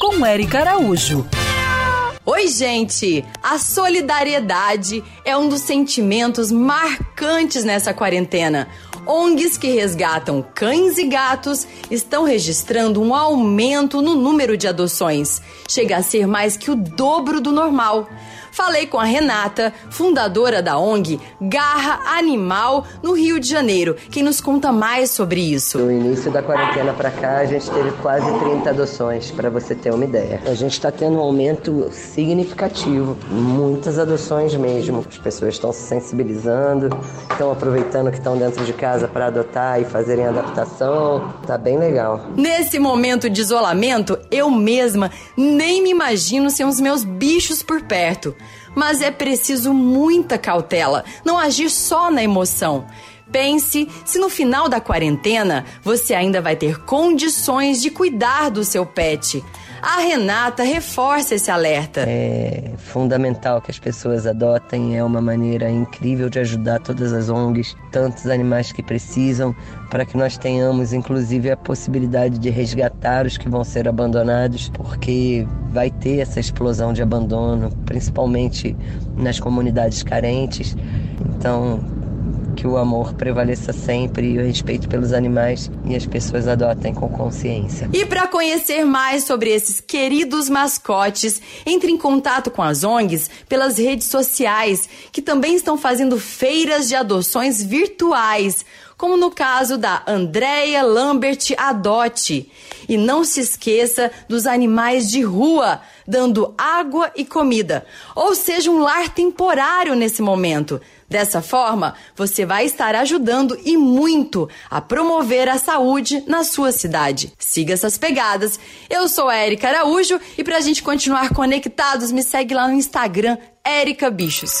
Com Érica Araújo. Oi, gente! A solidariedade é um dos sentimentos marcantes nessa quarentena. ONGs que resgatam cães e gatos estão registrando um aumento no número de adoções. Chega a ser mais que o dobro do normal. Falei com a Renata, fundadora da ONG Garra Animal, no Rio de Janeiro, quem nos conta mais sobre isso. No início da quarentena para cá, a gente teve quase 30 adoções, para você ter uma ideia. A gente está tendo um aumento significativo, muitas adoções mesmo. As pessoas estão se sensibilizando, estão aproveitando que estão dentro de casa para adotar e fazerem adaptação. Tá bem legal. Nesse momento de isolamento, eu mesma nem me imagino sem os meus bichos por perto. Mas é preciso muita cautela, não agir só na emoção. Pense se no final da quarentena você ainda vai ter condições de cuidar do seu pet. A Renata reforça esse alerta. É fundamental que as pessoas adotem, é uma maneira incrível de ajudar todas as ONGs, tantos animais que precisam, para que nós tenhamos inclusive a possibilidade de resgatar os que vão ser abandonados, porque vai ter essa explosão de abandono, principalmente nas comunidades carentes. Então, que o amor prevaleça sempre e o respeito pelos animais e as pessoas adotem com consciência. E para conhecer mais sobre esses queridos mascotes, entre em contato com as ONGs pelas redes sociais, que também estão fazendo feiras de adoções virtuais como no caso da Andrea Lambert Adote. E não se esqueça dos animais de rua, dando água e comida, ou seja, um lar temporário nesse momento. Dessa forma, você vai estar ajudando e muito a promover a saúde na sua cidade. Siga essas pegadas. Eu sou a Erika Araújo e para a gente continuar conectados, me segue lá no Instagram, Erika Bichos.